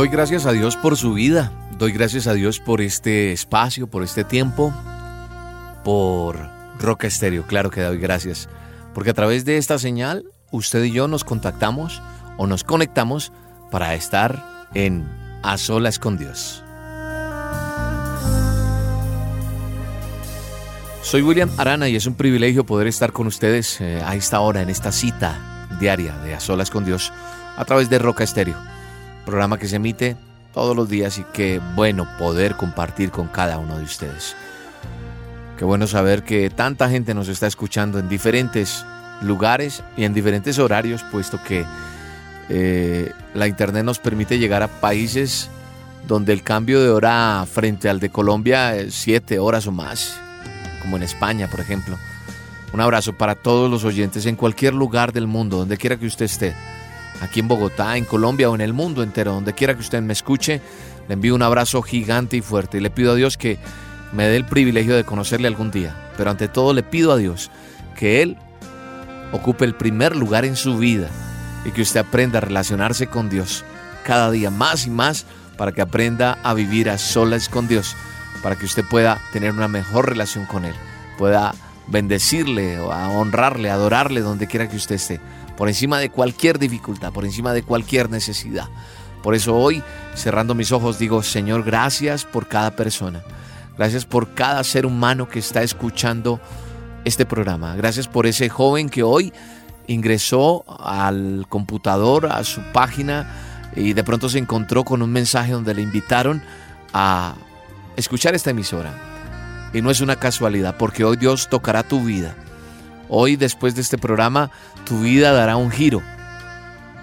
Doy gracias a Dios por su vida. Doy gracias a Dios por este espacio, por este tiempo, por Roca Estéreo. Claro que doy gracias. Porque a través de esta señal, usted y yo nos contactamos o nos conectamos para estar en A Solas con Dios. Soy William Arana y es un privilegio poder estar con ustedes eh, a esta hora, en esta cita diaria de A Solas con Dios, a través de Roca Estéreo programa que se emite todos los días y qué bueno poder compartir con cada uno de ustedes. Qué bueno saber que tanta gente nos está escuchando en diferentes lugares y en diferentes horarios, puesto que eh, la internet nos permite llegar a países donde el cambio de hora frente al de Colombia es siete horas o más, como en España, por ejemplo. Un abrazo para todos los oyentes en cualquier lugar del mundo, donde quiera que usted esté aquí en Bogotá, en Colombia o en el mundo entero, donde quiera que usted me escuche, le envío un abrazo gigante y fuerte y le pido a Dios que me dé el privilegio de conocerle algún día. Pero ante todo le pido a Dios que Él ocupe el primer lugar en su vida y que usted aprenda a relacionarse con Dios cada día más y más para que aprenda a vivir a solas con Dios, para que usted pueda tener una mejor relación con Él, pueda bendecirle, honrarle, adorarle donde quiera que usted esté por encima de cualquier dificultad, por encima de cualquier necesidad. Por eso hoy, cerrando mis ojos, digo, Señor, gracias por cada persona. Gracias por cada ser humano que está escuchando este programa. Gracias por ese joven que hoy ingresó al computador, a su página, y de pronto se encontró con un mensaje donde le invitaron a escuchar esta emisora. Y no es una casualidad, porque hoy Dios tocará tu vida. Hoy, después de este programa, tu vida dará un giro.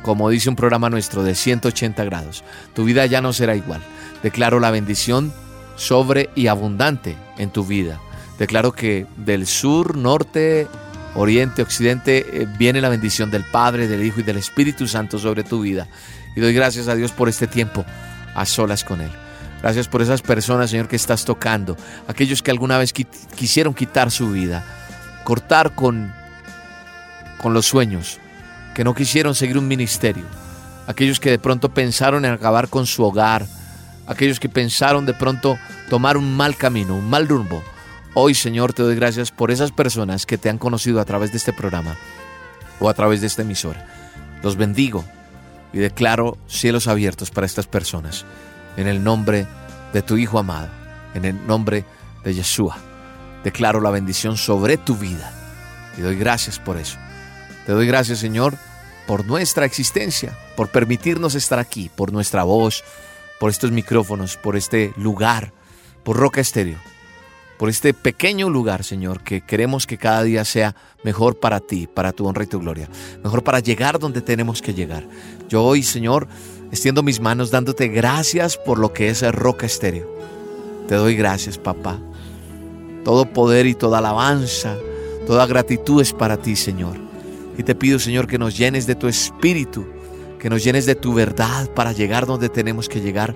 Como dice un programa nuestro de 180 grados. Tu vida ya no será igual. Declaro la bendición sobre y abundante en tu vida. Declaro que del sur, norte, oriente, occidente eh, viene la bendición del Padre, del Hijo y del Espíritu Santo sobre tu vida. Y doy gracias a Dios por este tiempo a solas con Él. Gracias por esas personas, Señor, que estás tocando. Aquellos que alguna vez quisieron quitar su vida cortar con, con los sueños, que no quisieron seguir un ministerio, aquellos que de pronto pensaron en acabar con su hogar, aquellos que pensaron de pronto tomar un mal camino, un mal rumbo. Hoy, Señor, te doy gracias por esas personas que te han conocido a través de este programa o a través de esta emisora. Los bendigo y declaro cielos abiertos para estas personas. En el nombre de tu Hijo amado, en el nombre de Yeshua declaro la bendición sobre tu vida. Y doy gracias por eso. Te doy gracias, Señor, por nuestra existencia, por permitirnos estar aquí, por nuestra voz, por estos micrófonos, por este lugar, por Roca Estéreo, por este pequeño lugar, Señor, que queremos que cada día sea mejor para ti, para tu honra y tu gloria, mejor para llegar donde tenemos que llegar. Yo hoy, Señor, extiendo mis manos dándote gracias por lo que es Roca Estéreo. Te doy gracias, papá. Todo poder y toda alabanza, toda gratitud es para ti, Señor. Y te pido, Señor, que nos llenes de tu espíritu, que nos llenes de tu verdad para llegar donde tenemos que llegar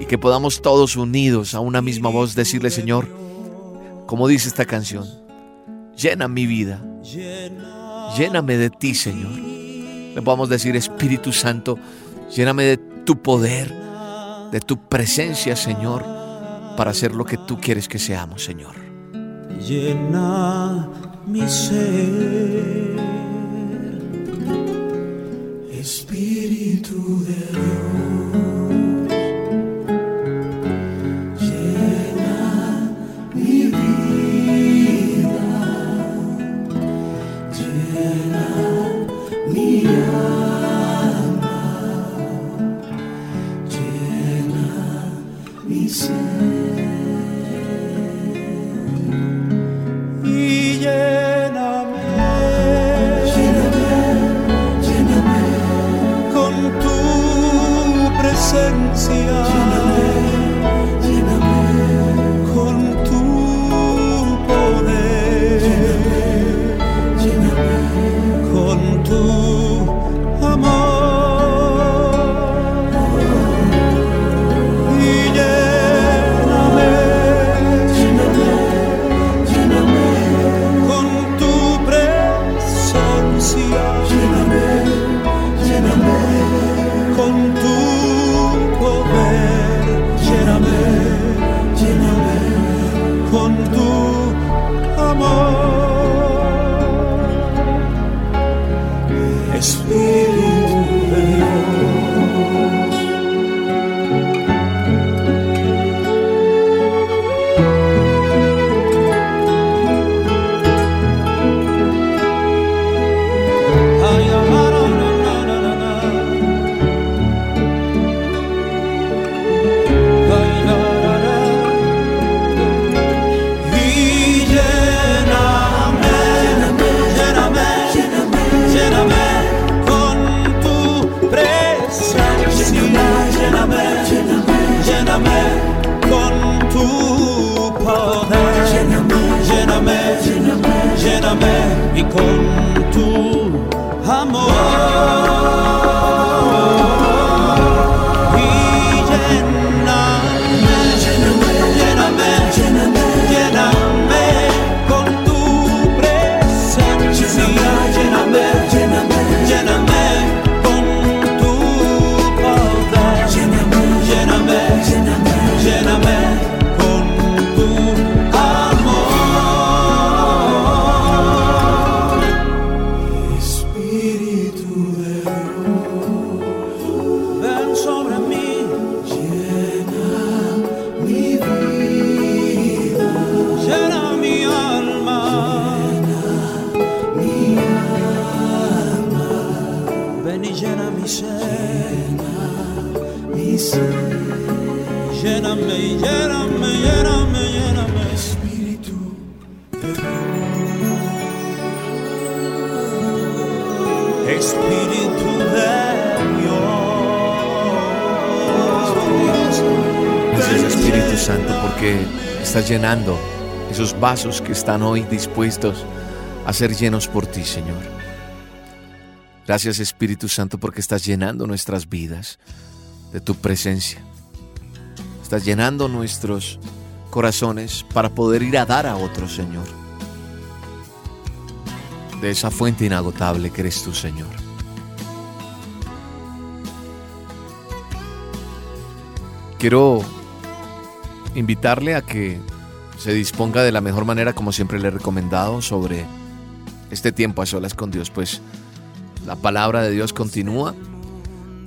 y que podamos todos unidos a una misma voz decirle, Señor, como dice esta canción, llena mi vida, lléname de ti, Señor. Le podamos decir, Espíritu Santo, lléname de tu poder, de tu presencia, Señor para ser lo que tú quieres que seamos, Señor. Llena mi ser, Espíritu de Dios. Presencia. Y llenando esos vasos que están hoy dispuestos a ser llenos por ti, Señor. Gracias Espíritu Santo porque estás llenando nuestras vidas de tu presencia. Estás llenando nuestros corazones para poder ir a dar a otros, Señor. De esa fuente inagotable que eres tú, Señor. Quiero invitarle a que se disponga de la mejor manera, como siempre le he recomendado, sobre este tiempo a solas con Dios, pues la palabra de Dios continúa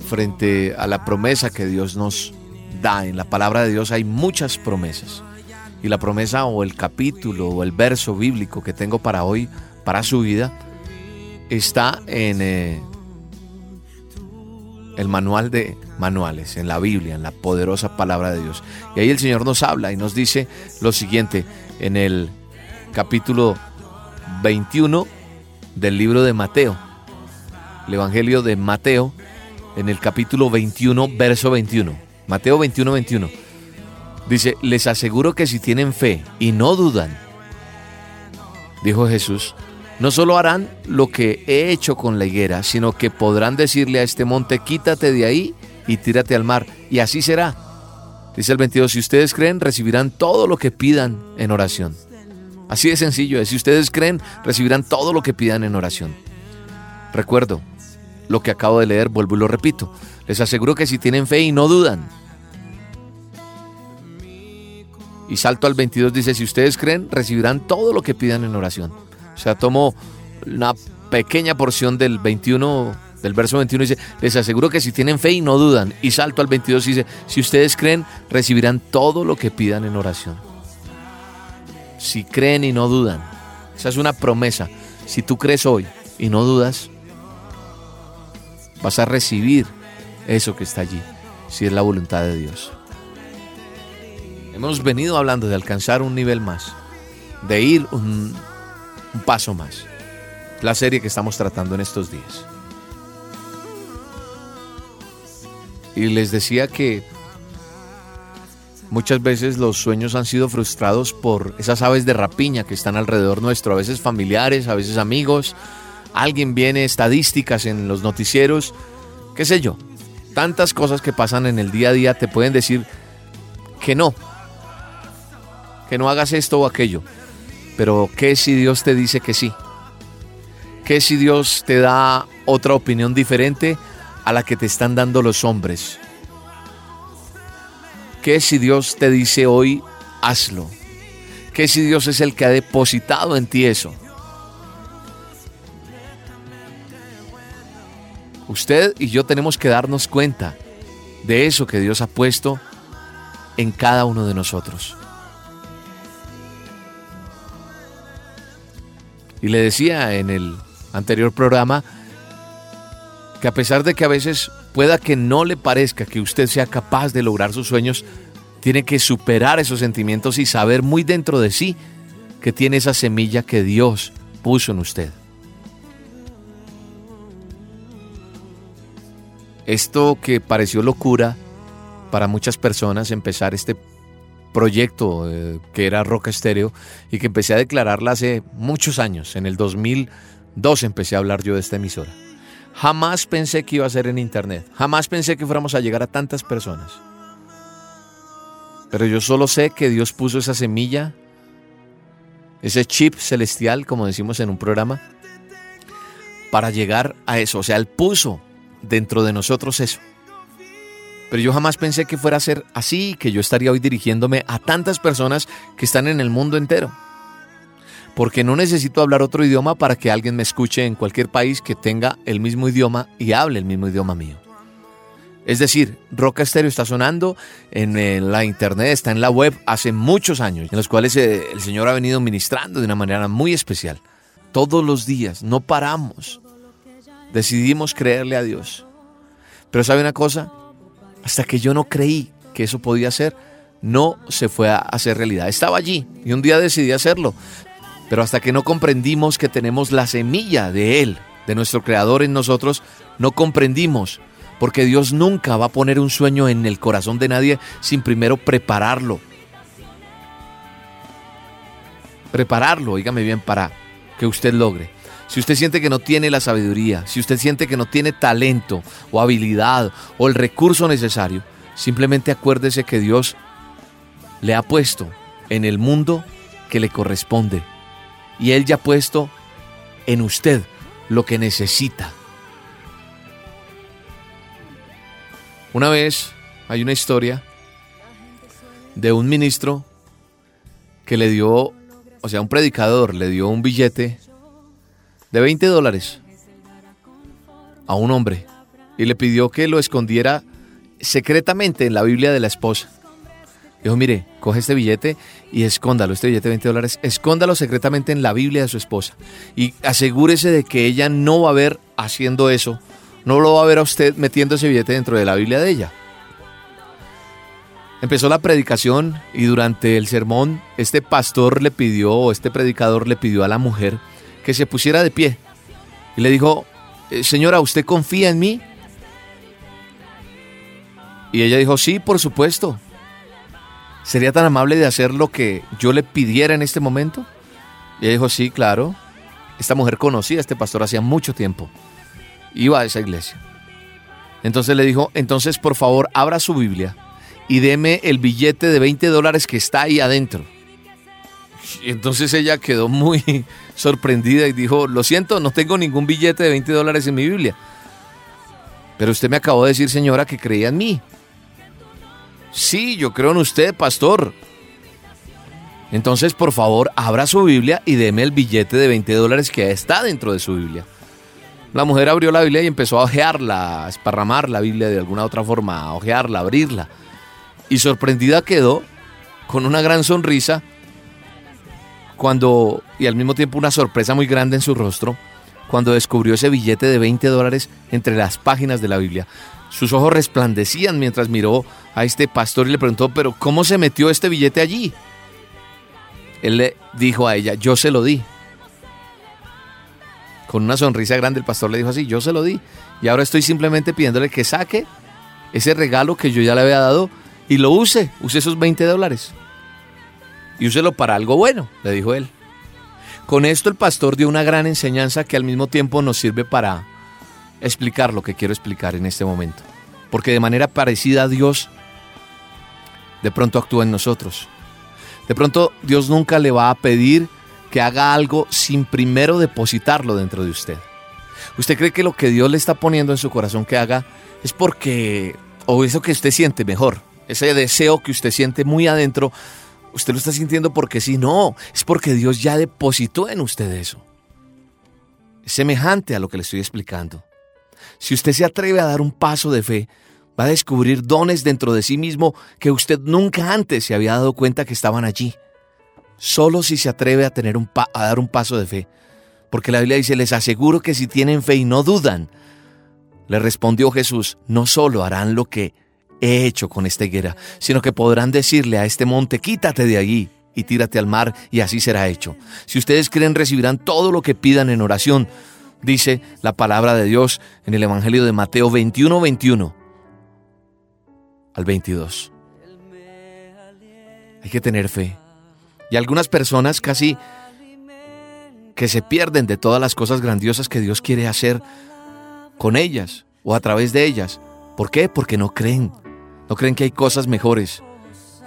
frente a la promesa que Dios nos da. En la palabra de Dios hay muchas promesas. Y la promesa o el capítulo o el verso bíblico que tengo para hoy, para su vida, está en eh, el manual de manuales, en la Biblia, en la poderosa palabra de Dios. Y ahí el Señor nos habla y nos dice lo siguiente en el capítulo 21 del libro de Mateo. El Evangelio de Mateo en el capítulo 21, verso 21. Mateo 21, 21. Dice, les aseguro que si tienen fe y no dudan, dijo Jesús, no solo harán lo que he hecho con la higuera, sino que podrán decirle a este monte, quítate de ahí y tírate al mar, y así será. Dice el 22, si ustedes creen, recibirán todo lo que pidan en oración. Así de sencillo es, si ustedes creen, recibirán todo lo que pidan en oración. Recuerdo lo que acabo de leer, vuelvo y lo repito. Les aseguro que si tienen fe y no dudan. Y salto al 22, dice, si ustedes creen, recibirán todo lo que pidan en oración. O sea, tomo una pequeña porción del 21, del verso 21, dice, les aseguro que si tienen fe y no dudan. Y salto al 22, dice, si ustedes creen, recibirán todo lo que pidan en oración. Si creen y no dudan. Esa es una promesa. Si tú crees hoy y no dudas, vas a recibir eso que está allí, si es la voluntad de Dios. Hemos venido hablando de alcanzar un nivel más, de ir un paso más. La serie que estamos tratando en estos días. Y les decía que muchas veces los sueños han sido frustrados por esas aves de rapiña que están alrededor nuestro, a veces familiares, a veces amigos. Alguien viene, estadísticas en los noticieros, qué sé yo. Tantas cosas que pasan en el día a día te pueden decir que no, que no hagas esto o aquello. Pero ¿qué si Dios te dice que sí? ¿Qué si Dios te da otra opinión diferente a la que te están dando los hombres? ¿Qué si Dios te dice hoy, hazlo? ¿Qué si Dios es el que ha depositado en ti eso? Usted y yo tenemos que darnos cuenta de eso que Dios ha puesto en cada uno de nosotros. Y le decía en el anterior programa que a pesar de que a veces pueda que no le parezca que usted sea capaz de lograr sus sueños, tiene que superar esos sentimientos y saber muy dentro de sí que tiene esa semilla que Dios puso en usted. Esto que pareció locura para muchas personas, empezar este proyecto eh, que era Roca Estéreo y que empecé a declararla hace muchos años, en el 2002 empecé a hablar yo de esta emisora. Jamás pensé que iba a ser en internet, jamás pensé que fuéramos a llegar a tantas personas. Pero yo solo sé que Dios puso esa semilla, ese chip celestial, como decimos en un programa, para llegar a eso. O sea, Él puso dentro de nosotros eso. Pero yo jamás pensé que fuera a ser así, que yo estaría hoy dirigiéndome a tantas personas que están en el mundo entero. Porque no necesito hablar otro idioma para que alguien me escuche en cualquier país que tenga el mismo idioma y hable el mismo idioma mío. Es decir, Roca Estéreo está sonando en, la internet, está en la web hace muchos años, en los cuales eh, el Señor ha venido ministrando de una manera muy especial. Todos los días, no paramos. Decidimos creerle a Dios. Pero ¿sabe una cosa? Hasta que yo no creí que eso podía ser, no se fue a hacer realidad. Estaba allí y un día decidí hacerlo. Pero hasta que no comprendimos que tenemos la semilla de Él, de nuestro Creador en nosotros, no comprendimos porque Dios nunca va a poner un sueño en el corazón de nadie sin primero prepararlo. Prepararlo, dígame bien, para que usted logre. Si usted siente que no tiene la sabiduría, si usted siente que no tiene talento o habilidad o el recurso necesario, simplemente acuérdese que Dios le ha puesto en el mundo que le corresponde. Y Él ya ha puesto en usted lo que necesita. Una vez hay una historia de un ministro que le dio, o sea, un predicador le dio un billete de 20 dólares a un hombre y le pidió que lo escondiera secretamente en la Biblia de la esposa. Dijo, mire, coge este billete y escóndalo, este billete de 20 dólares, escóndalo secretamente en la Biblia de su esposa y asegúrese de que ella no va a ver haciendo eso no lo va a ver a usted metiendo ese billete dentro de la Biblia de ella. Empezó la predicación y durante el sermón este pastor le pidió, o este predicador le pidió a la mujer que se pusiera de pie. Y le dijo, eh, señora, ¿usted confía en mí? Y ella dijo, sí, por supuesto. ¿Sería tan amable de hacer lo que yo le pidiera en este momento? Y ella dijo, sí, claro. Esta mujer conocía a este pastor hacía mucho tiempo iba a esa iglesia. Entonces le dijo, entonces por favor abra su Biblia y deme el billete de 20 dólares que está ahí adentro. Entonces ella quedó muy sorprendida y dijo, lo siento, no tengo ningún billete de 20 dólares en mi Biblia. Pero usted me acabó de decir, señora, que creía en mí. Sí, yo creo en usted, pastor. Entonces, por favor, abra su Biblia y deme el billete de 20 dólares que está dentro de su Biblia. La mujer abrió la Biblia y empezó a ojearla, a esparramar la Biblia de alguna otra forma, a ojearla, a abrirla. Y sorprendida quedó, con una gran sonrisa, cuando, y al mismo tiempo una sorpresa muy grande en su rostro, cuando descubrió ese billete de 20 dólares entre las páginas de la Biblia. Sus ojos resplandecían mientras miró a este pastor y le preguntó, pero ¿cómo se metió este billete allí? Él le dijo a ella, yo se lo di. Con una sonrisa grande el pastor le dijo así, yo se lo di. Y ahora estoy simplemente pidiéndole que saque ese regalo que yo ya le había dado y lo use, use esos 20 dólares. Y úselo para algo bueno, le dijo él. Con esto el pastor dio una gran enseñanza que al mismo tiempo nos sirve para explicar lo que quiero explicar en este momento. Porque de manera parecida a Dios, de pronto actúa en nosotros. De pronto Dios nunca le va a pedir que haga algo sin primero depositarlo dentro de usted. ¿Usted cree que lo que Dios le está poniendo en su corazón que haga es porque, o eso que usted siente mejor, ese deseo que usted siente muy adentro, usted lo está sintiendo porque sí, no, es porque Dios ya depositó en usted eso. Es semejante a lo que le estoy explicando. Si usted se atreve a dar un paso de fe, va a descubrir dones dentro de sí mismo que usted nunca antes se había dado cuenta que estaban allí. Solo si se atreve a, tener un a dar un paso de fe. Porque la Biblia dice, les aseguro que si tienen fe y no dudan, le respondió Jesús, no solo harán lo que he hecho con esta higuera, sino que podrán decirle a este monte, quítate de allí y tírate al mar, y así será hecho. Si ustedes creen, recibirán todo lo que pidan en oración, dice la palabra de Dios en el Evangelio de Mateo 21, 21 al 22. Hay que tener fe. Y algunas personas casi que se pierden de todas las cosas grandiosas que Dios quiere hacer con ellas o a través de ellas. ¿Por qué? Porque no creen. No creen que hay cosas mejores.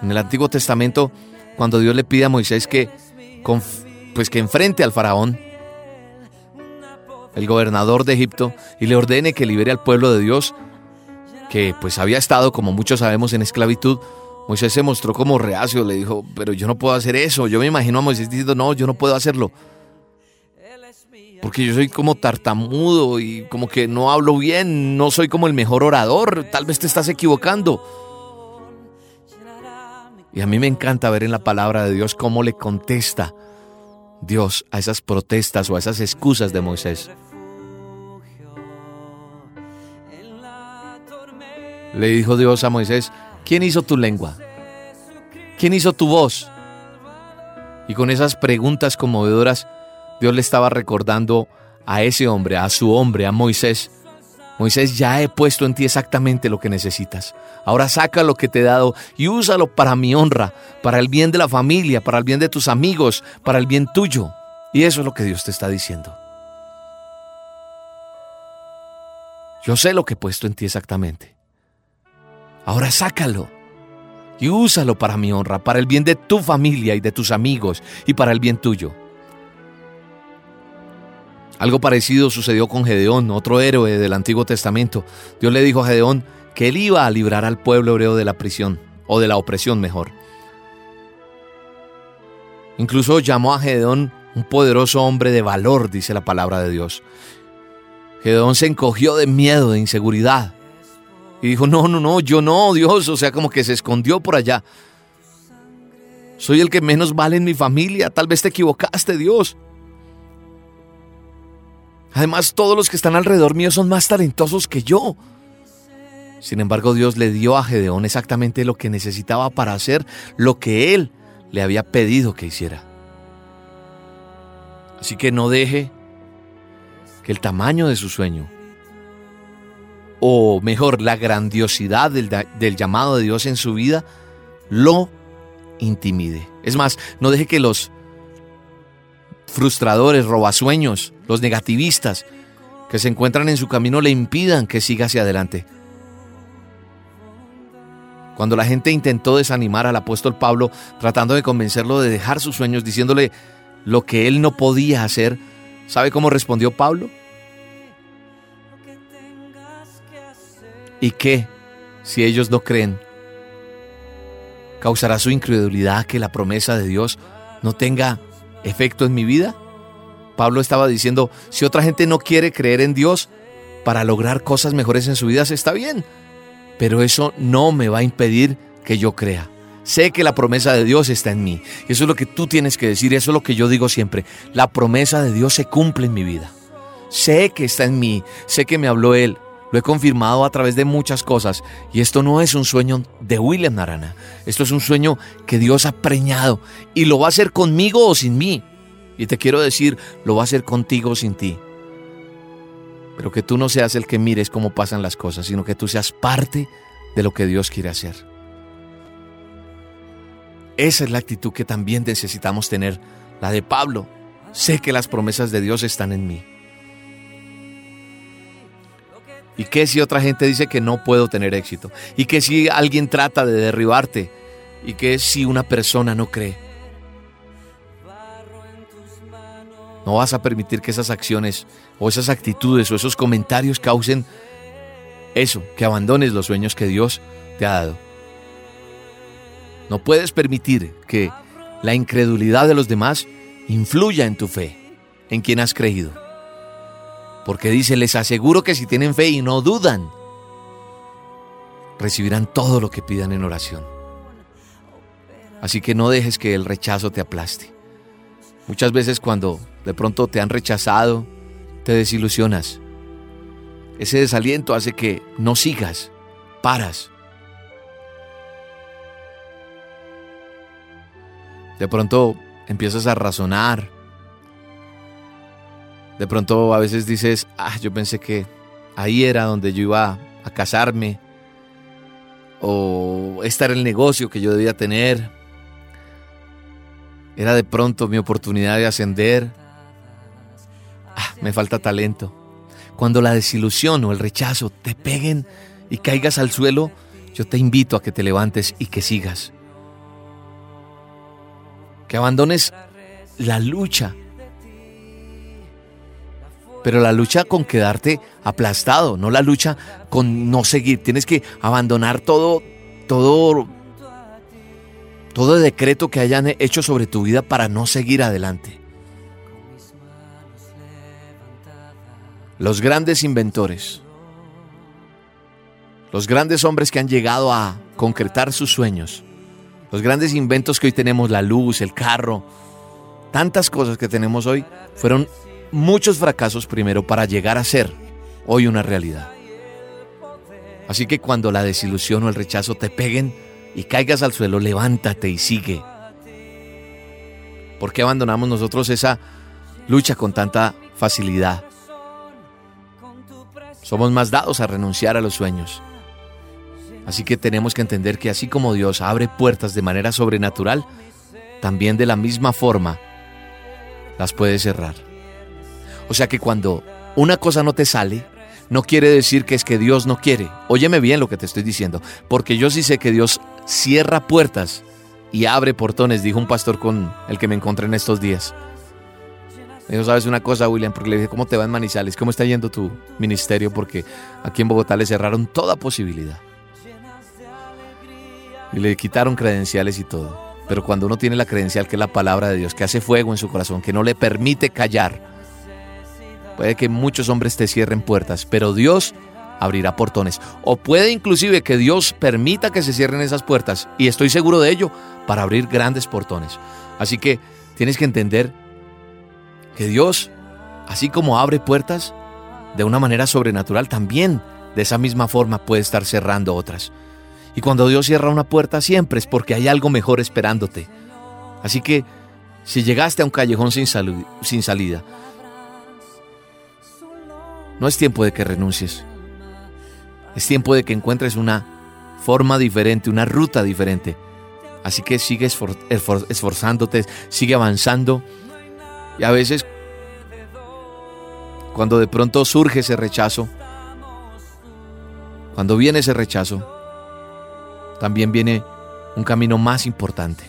En el Antiguo Testamento, cuando Dios le pide a Moisés que, pues que enfrente al faraón, el gobernador de Egipto, y le ordene que libere al pueblo de Dios, que pues había estado, como muchos sabemos, en esclavitud, Moisés se mostró como reacio, le dijo, pero yo no puedo hacer eso. Yo me imagino a Moisés diciendo, no, yo no puedo hacerlo. Porque yo soy como tartamudo y como que no hablo bien, no soy como el mejor orador, tal vez te estás equivocando. Y a mí me encanta ver en la palabra de Dios cómo le contesta Dios a esas protestas o a esas excusas de Moisés. Le dijo Dios a Moisés, ¿quién hizo tu lengua? ¿Quién hizo tu voz? Y con esas preguntas conmovedoras, Dios le estaba recordando a ese hombre, a su hombre, a Moisés. Moisés, ya he puesto en ti exactamente lo que necesitas. Ahora saca lo que te he dado y úsalo para mi honra, para el bien de la familia, para el bien de tus amigos, para el bien tuyo. Y eso es lo que Dios te está diciendo. Yo sé lo que he puesto en ti exactamente. Ahora sácalo y úsalo para mi honra, para el bien de tu familia y de tus amigos y para el bien tuyo. Algo parecido sucedió con Gedeón, otro héroe del Antiguo Testamento. Dios le dijo a Gedeón que él iba a librar al pueblo hebreo de la prisión, o de la opresión mejor. Incluso llamó a Gedeón un poderoso hombre de valor, dice la palabra de Dios. Gedeón se encogió de miedo, de inseguridad. Y dijo, no, no, no, yo no, Dios. O sea, como que se escondió por allá. Soy el que menos vale en mi familia. Tal vez te equivocaste, Dios. Además, todos los que están alrededor mío son más talentosos que yo. Sin embargo, Dios le dio a Gedeón exactamente lo que necesitaba para hacer lo que él le había pedido que hiciera. Así que no deje que el tamaño de su sueño o mejor, la grandiosidad del, llamado de Dios en su vida, lo intimide. Es más, no deje que los frustradores, robasueños, los negativistas que se encuentran en su camino le impidan que siga hacia adelante. Cuando la gente intentó desanimar al apóstol Pablo, tratando de convencerlo de dejar sus sueños, diciéndole lo que él no podía hacer, ¿sabe cómo respondió Pablo? ¿Y qué, si ellos no creen? ¿Causará su incredulidad que la promesa de Dios no tenga efecto en mi vida? Pablo estaba diciendo, si otra gente no quiere creer en Dios para lograr cosas mejores en su vida, está bien, pero eso no me va a impedir que yo crea. Sé que la promesa de Dios está en mí. Eso es lo que tú tienes que decir, eso es lo que yo digo siempre. La promesa de Dios se cumple en mi vida. Sé que está en mí, sé que me habló Él, lo he confirmado a través de muchas cosas. Y esto no es un sueño de William Narana. Esto es un sueño que Dios ha preñado. Y lo va a hacer conmigo o sin mí. Y te quiero decir, lo va a hacer contigo o sin ti. Pero que tú no seas el que mires cómo pasan las cosas, sino que tú seas parte de lo que Dios quiere hacer. Esa es la actitud que también necesitamos tener, la de Pablo. Sé que las promesas de Dios están en mí. ¿Y qué si otra gente dice que no puedo tener éxito? ¿Y qué si alguien trata de derribarte? ¿Y qué si una persona no cree? No vas a permitir que esas acciones o esas actitudes o esos comentarios causen eso, que abandones los sueños que Dios te ha dado. No puedes permitir que la incredulidad de los demás influya en tu fe, en quien has creído. Porque dice, les aseguro que si tienen fe y no dudan, recibirán todo lo que pidan en oración. Así que no dejes que el rechazo te aplaste. Muchas veces cuando de pronto te han rechazado, te desilusionas. Ese desaliento hace que no sigas, paras. De pronto empiezas a razonar. De pronto a veces dices, ah, yo pensé que ahí era donde yo iba a casarme. O era el negocio que yo debía tener. Era de pronto mi oportunidad de ascender. Ah, me falta talento. Cuando la desilusión o el rechazo te peguen y caigas al suelo, yo te invito a que te levantes y que sigas. Que abandones la lucha. Pero la lucha con quedarte aplastado, no la lucha con no seguir. Tienes que abandonar todo, todo, todo decreto que hayan hecho sobre tu vida para no seguir adelante. Los grandes inventores, los grandes hombres que han llegado a concretar sus sueños, los grandes inventos que hoy tenemos, la luz, el carro, tantas cosas que tenemos hoy, fueron muchos fracasos primero para llegar a ser hoy una realidad. Así que cuando la desilusión o el rechazo te peguen y caigas al suelo, levántate y sigue. ¿Por qué abandonamos nosotros esa lucha con tanta facilidad? Somos más dados a renunciar a los sueños. Así que tenemos que entender que así como Dios abre puertas de manera sobrenatural, también de la misma forma las puede cerrar. O sea que cuando una cosa no te sale, no quiere decir que es que Dios no quiere. Óyeme bien lo que te estoy diciendo, porque yo sí sé que Dios cierra puertas y abre portones, dijo un pastor con el que me encontré en estos días. Me ¿sabes una cosa, William? Porque le dije, ¿cómo te va en Manizales? ¿Cómo está yendo tu ministerio? Porque aquí en Bogotá le cerraron toda posibilidad. Y le quitaron credenciales y todo. Pero cuando uno tiene la credencial, que es la palabra de Dios, que hace fuego en su corazón, que no le permite callar, puede que muchos hombres te cierren puertas, pero Dios abrirá portones. O puede inclusive que Dios permita que se cierren esas puertas, y estoy seguro de ello, para abrir grandes portones. Así que tienes que entender que Dios, así como abre puertas de una manera sobrenatural, también de esa misma forma puede estar cerrando otras. Y cuando Dios cierra una puerta siempre es porque hay algo mejor esperándote. Así que si llegaste a un callejón sin, sin salida, no es tiempo de que renuncies. Es tiempo de que encuentres una forma diferente, una ruta diferente. Así que sigue esforzándote, sigue avanzando y a veces, cuando de pronto surge ese rechazo, cuando viene ese rechazo, también viene un camino más importante.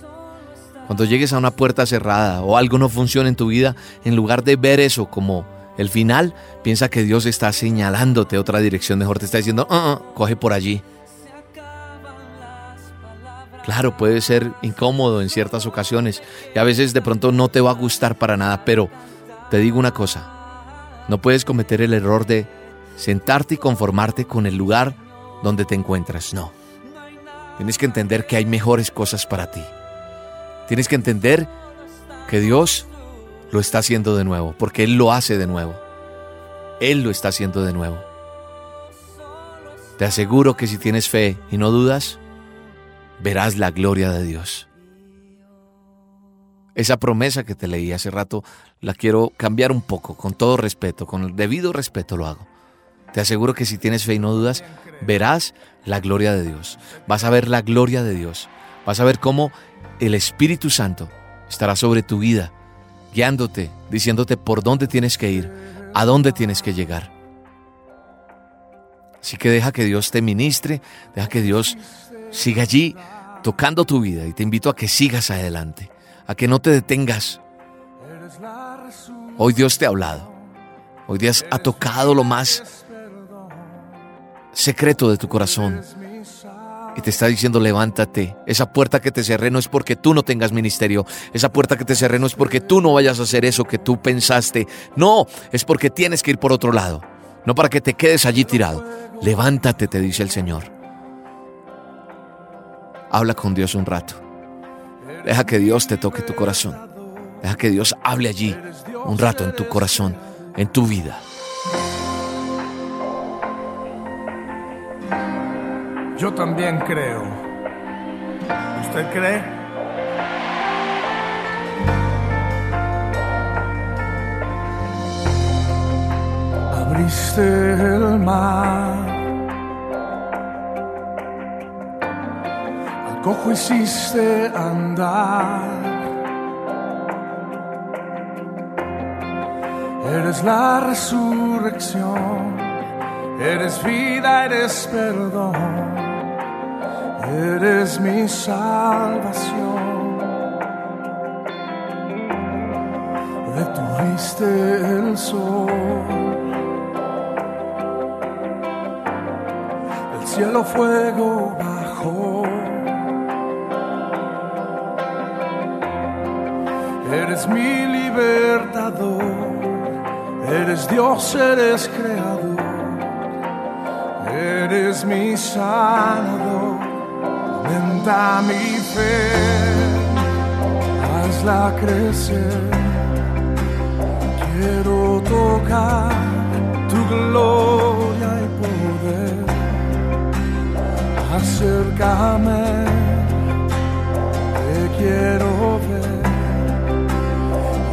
Cuando llegues a una puerta cerrada o algo no funciona en tu vida, en lugar de ver eso como el final, piensa que Dios está señalándote otra dirección, mejor te está diciendo, ah, ah, coge por allí. Claro, puede ser incómodo en ciertas ocasiones y a veces de pronto no te va a gustar para nada, pero te digo una cosa, no puedes cometer el error de sentarte y conformarte con el lugar donde te encuentras, no. Tienes que entender que hay mejores cosas para ti. Tienes que entender que Dios lo está haciendo de nuevo, porque Él lo hace de nuevo. Él lo está haciendo de nuevo. Te aseguro que si tienes fe y no dudas, verás la gloria de Dios. Esa promesa que te leí hace rato la quiero cambiar un poco, con todo respeto, con el debido respeto lo hago. Te aseguro que si tienes fe y no dudas, verás la gloria de Dios. Vas a ver la gloria de Dios. Vas a ver cómo el Espíritu Santo estará sobre tu vida, guiándote, diciéndote por dónde tienes que ir, a dónde tienes que llegar. Así que deja que Dios te ministre, deja que Dios siga allí tocando tu vida y te invito a que sigas adelante, a que no te detengas. Hoy Dios te ha hablado, hoy Dios ha tocado lo más secreto de tu corazón y te está diciendo levántate. Esa puerta que te cerré no es porque tú no tengas ministerio. Esa puerta que te cerré no es porque tú no vayas a hacer eso que tú pensaste. No, es porque tienes que ir por otro lado. No para que te quedes allí tirado. Levántate, te dice el Señor. Habla con Dios un rato. Deja que Dios te toque tu corazón. Deja que Dios hable allí un rato en tu corazón, en tu vida. Yo también creo. ¿Usted cree? Abriste el mar. Al cojo hiciste andar. Eres la resurrección. Eres vida, eres perdón. Eres mi salvación. Detuviste el sol. El cielo fuego bajó. Eres mi libertador. Eres Dios, eres creador. Eres mi sanador. Aumenta mi fe, hazla crecer. Quiero tocar tu gloria y poder. Acércame, te quiero ver.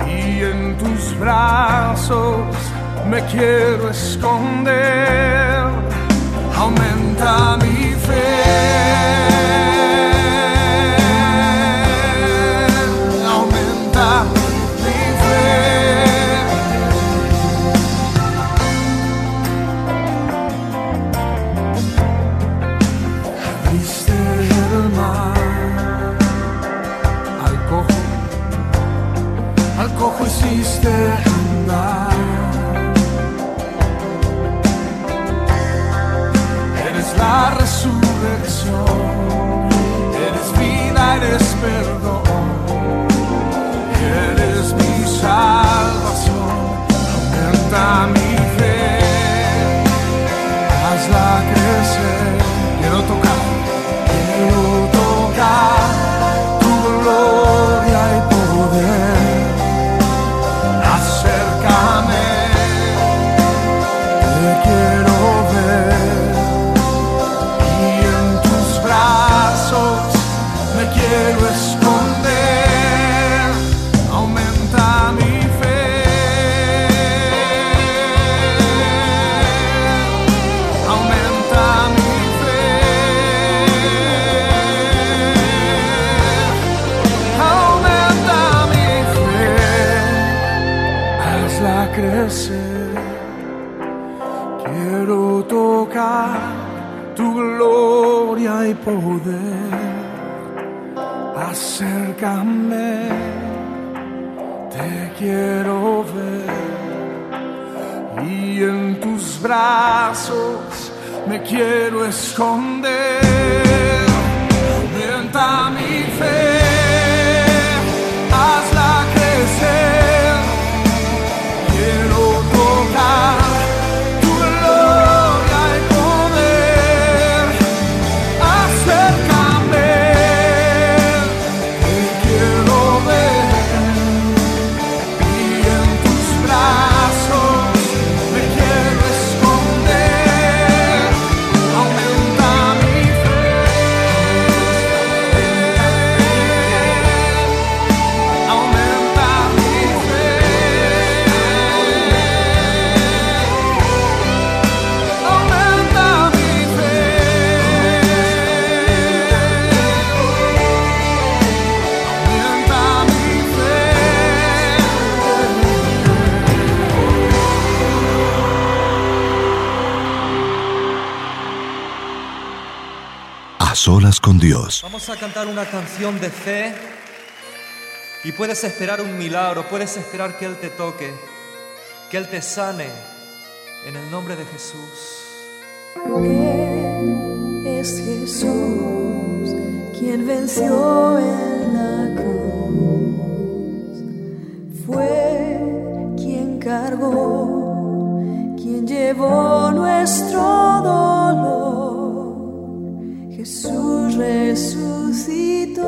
Y en tus brazos me quiero esconder. Aumenta mi fe. Esconder. Vamos a cantar una canción de fe. Y puedes esperar un milagro, puedes esperar que Él te toque, que Él te sane en el nombre de Jesús. Porque es Jesús quien venció en la cruz, fue quien cargó, quien llevó nuestro dolor resucitó.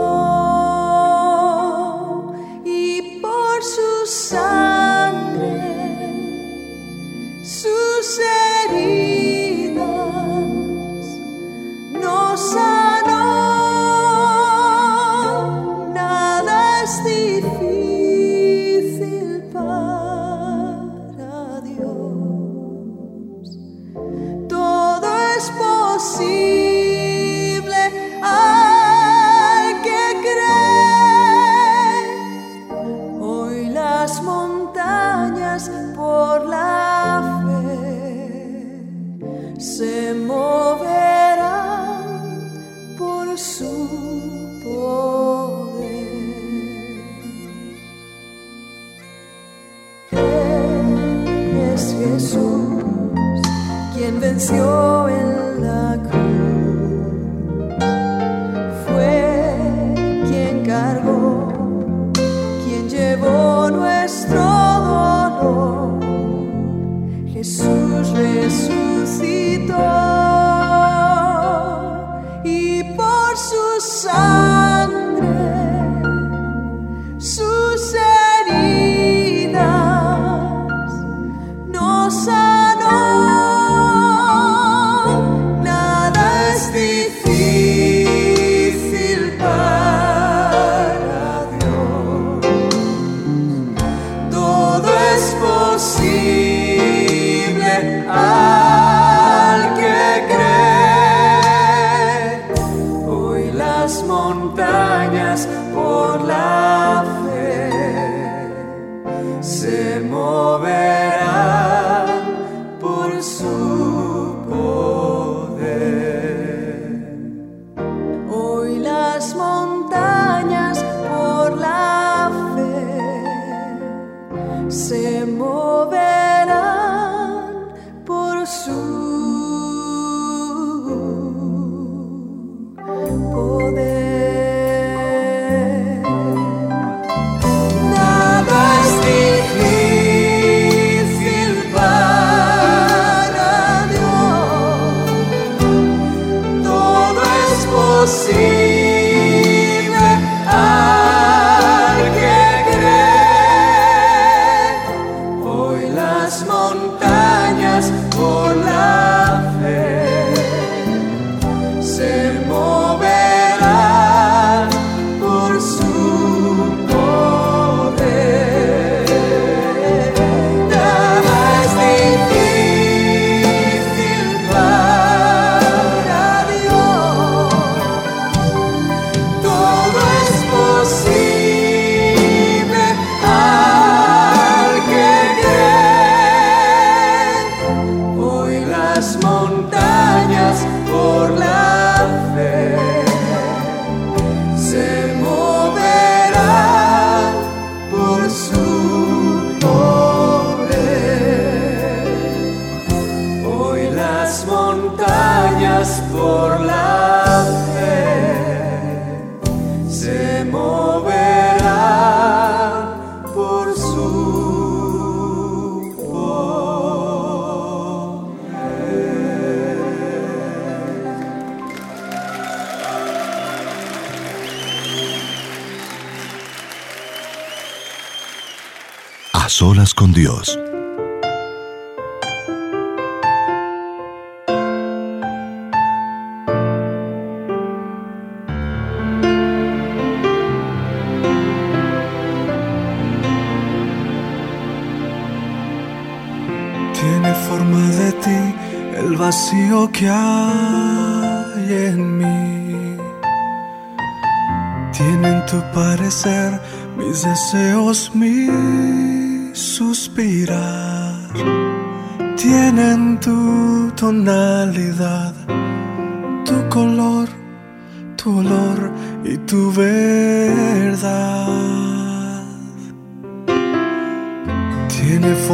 side.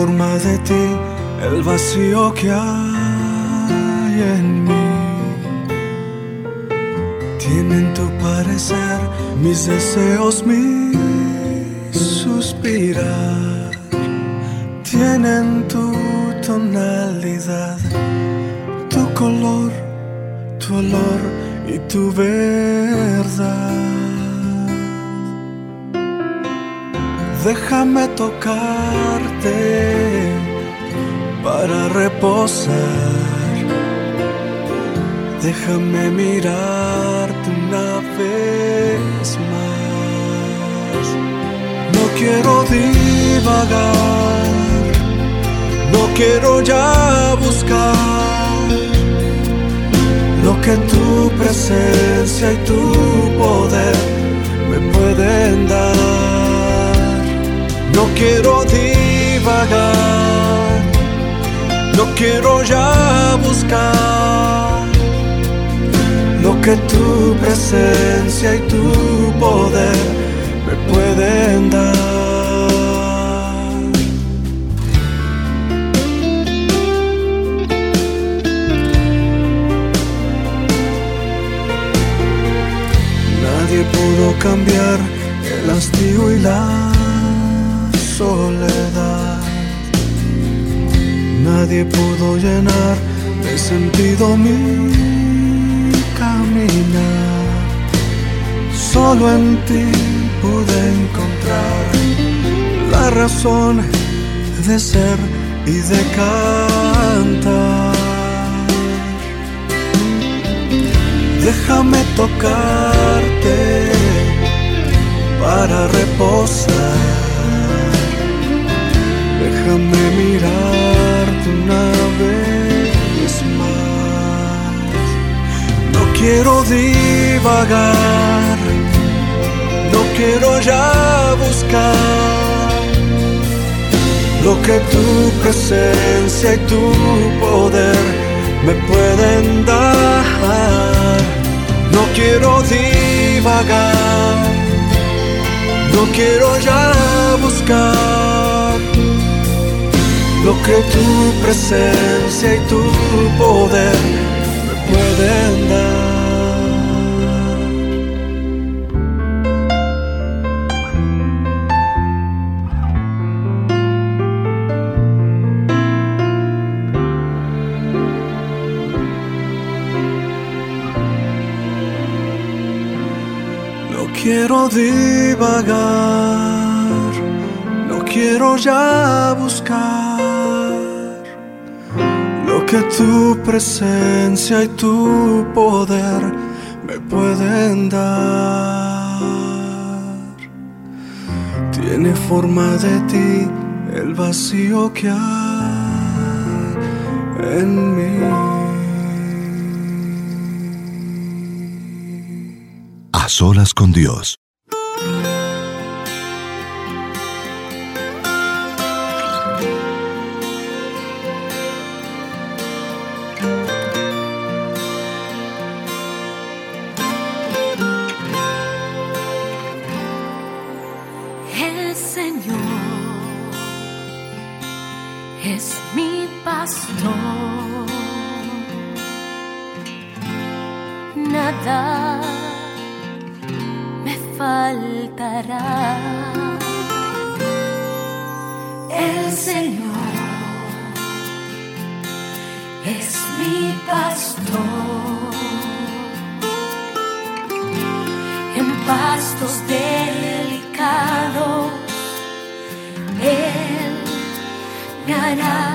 Forma de ti el vacío que hay en mí. Tienen tu parecer mis deseos, mi suspirar. Tienen tu tonalidad, tu color, tu olor y tu verdad. Déjame tocarte para reposar. Déjame mirarte una vez más. No quiero divagar, no quiero ya buscar lo que tu presencia y tu poder me pueden dar. No quiero divagar, no quiero ya buscar lo que tu presencia y tu poder me pueden dar. Nadie pudo cambiar el hastío y la soledad. Nadie pudo llenar de sentido mi caminar. Solo en ti pude encontrar la razón de ser y de cantar. Déjame tocarte para reposar. Déjame mirarte una vez más. No quiero divagar, no quiero ya buscar lo que tu presencia y tu poder me pueden dar. No quiero divagar, no quiero ya buscar lo que tu presencia y tu poder me pueden dar. No quiero divagar, no quiero ya buscar que tu presencia y tu poder me pueden dar. Tiene forma de ti el vacío que hay en mí. A solas con Dios. Me faltará. El Señor es mi pastor. En pastos delicados, Él me hará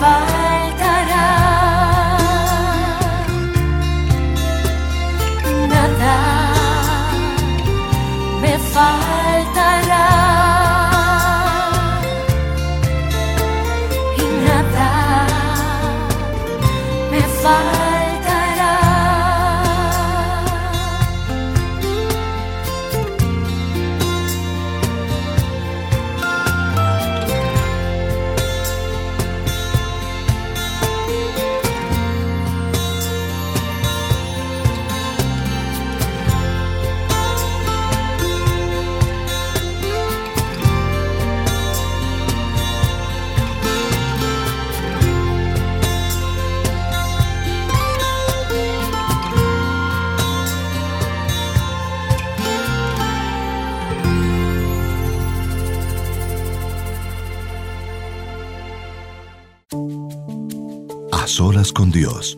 me Dios.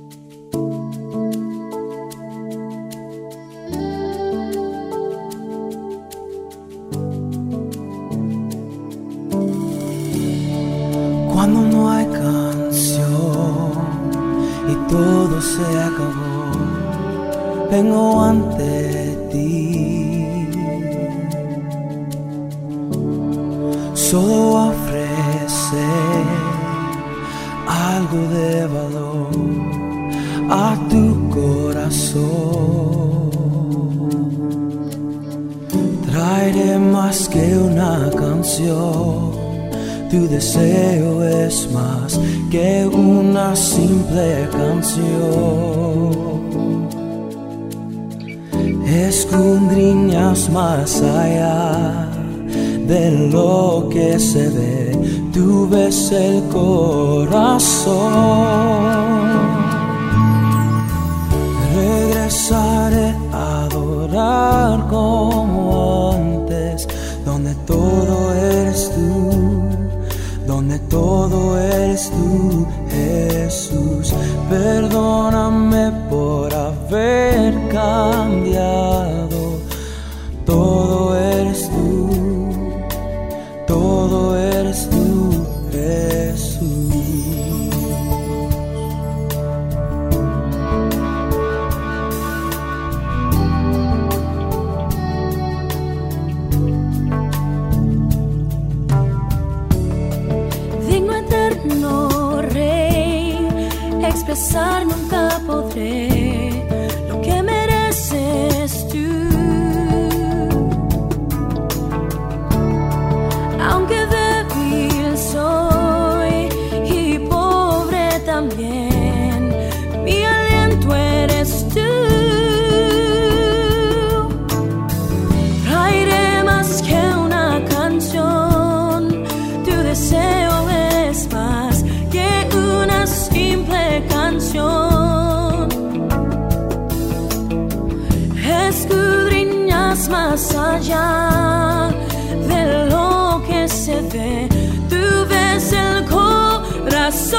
Más que una canción. Tu deseo es más que una simple canción. Escudriñas más allá de lo que se ve. Tú ves el corazón. Regresaré a adorar como donde todo eres tú, donde todo eres tú, Jesús. Perdóname por haber cambiado, todo eres tú, todo eres expresar nunca podré Más allá de lo que se ve, tú ves el corazón.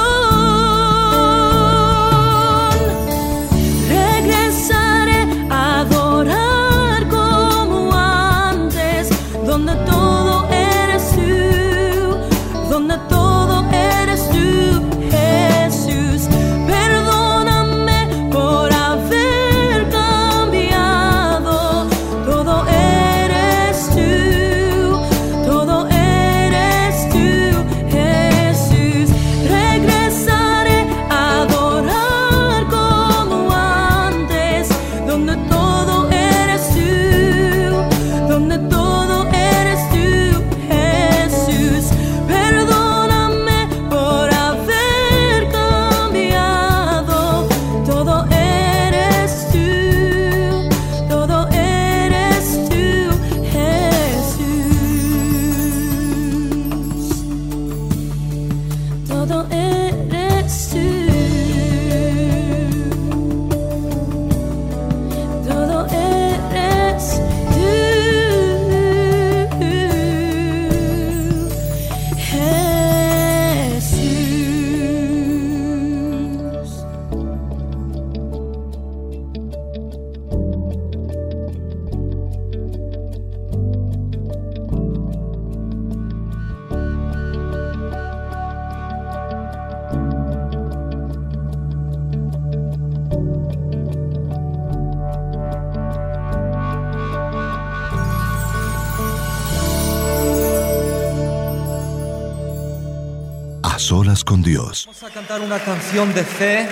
Solas con Dios. Vamos a cantar una canción de fe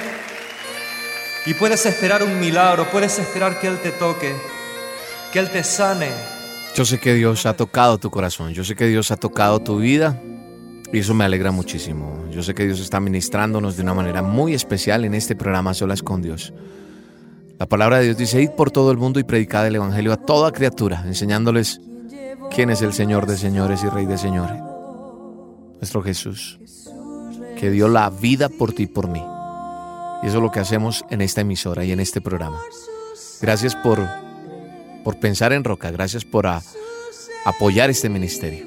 y puedes esperar un milagro, puedes esperar que Él te toque, que Él te sane. Yo sé que Dios ha tocado tu corazón, yo sé que Dios ha tocado tu vida y eso me alegra muchísimo. Yo sé que Dios está ministrándonos de una manera muy especial en este programa Solas con Dios. La palabra de Dios dice, id por todo el mundo y predicad el Evangelio a toda criatura, enseñándoles quién es el Señor de señores y Rey de señores. Nuestro Jesús, que dio la vida por ti y por mí. Y eso es lo que hacemos en esta emisora y en este programa. Gracias por, por pensar en Roca, gracias por apoyar este ministerio.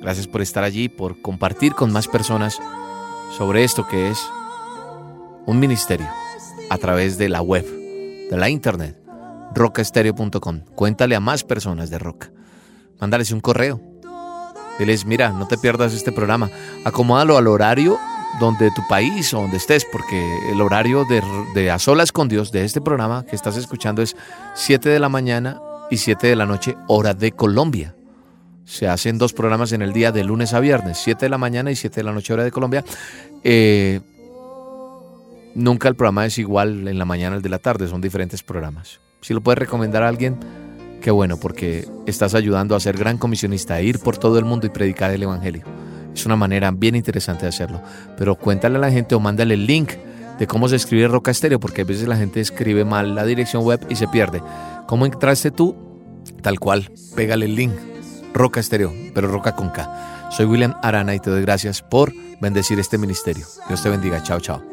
Gracias por estar allí, por compartir con más personas sobre esto que es un ministerio a través de la web, de la internet, rocaestereo.com. Cuéntale a más personas de Roca. Mándales un correo. Diles, mira, no te pierdas este programa. Acomódalo al horario donde tu país o donde estés, porque el horario de, A Solas con Dios de este programa que estás escuchando es 7 de la mañana y 7 de la noche, hora de Colombia. Se hacen dos programas en el día de lunes a viernes, 7 de la mañana y 7 de la noche hora de Colombia. Eh, nunca el programa es igual en la mañana al de la tarde, son diferentes programas. Si lo puedes recomendar a alguien, qué bueno, porque estás ayudando a ser gran comisionista, a ir por todo el mundo y predicar el Evangelio. Es una manera bien interesante de hacerlo. Pero cuéntale a la gente o mándale el link de cómo se escribe Roca Estéreo, porque a veces la gente escribe mal la dirección web y se pierde. ¿Cómo entraste tú? Tal cual, pégale el link. Roca Estéreo, pero Roca con K. Soy William Arana y te doy gracias por bendecir este ministerio. Dios te bendiga. Chao, chao.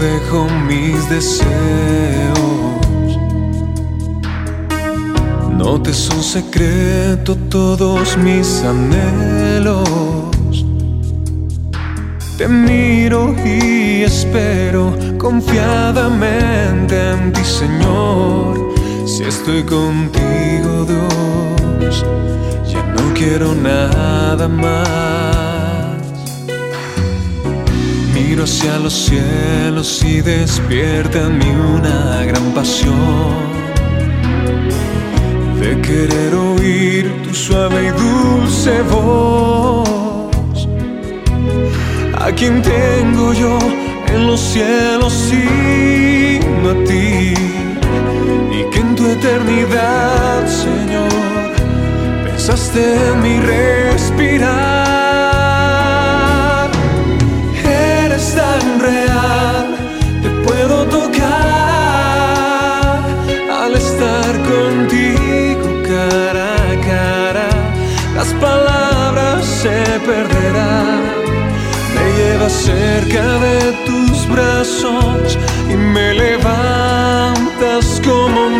Dejo mis deseos. No te son secreto todos mis anhelos. Te miro y espero confiadamente en ti, Señor. Si estoy contigo, Dios, ya no quiero nada más. Miro hacia los cielos y despierta en mí una gran pasión de querer oír tu suave y dulce voz. ¿A quién tengo yo en los cielos sino a ti? Y que en tu eternidad, Señor, pensaste en mi respirar. Cerca de tus brazos y me levantas como un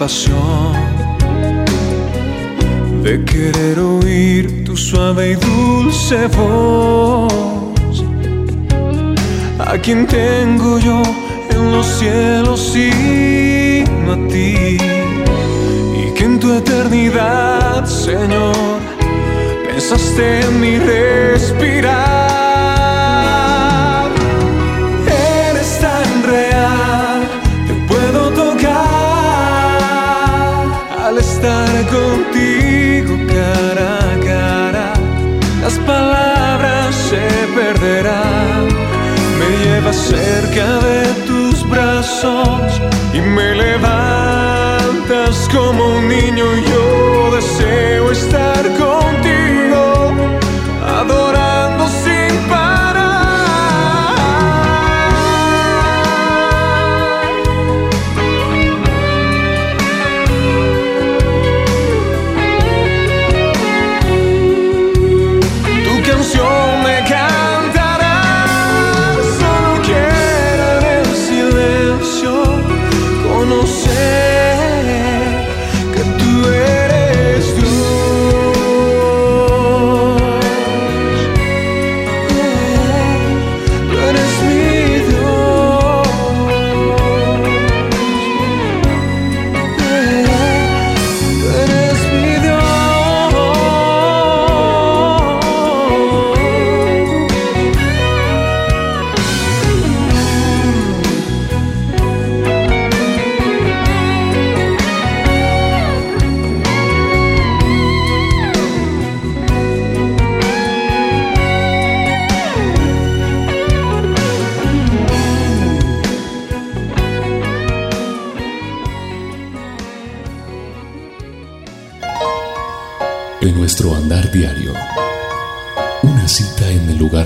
pasión de querer oír tu suave y dulce voz. ¿A quién tengo yo en los cielos sino a ti? Y que en tu eternidad, Señor, pensaste en mi respirar. estar contigo cara a cara, las palabras se perderán. Me llevas cerca de tus brazos y me levantas como un niño yo.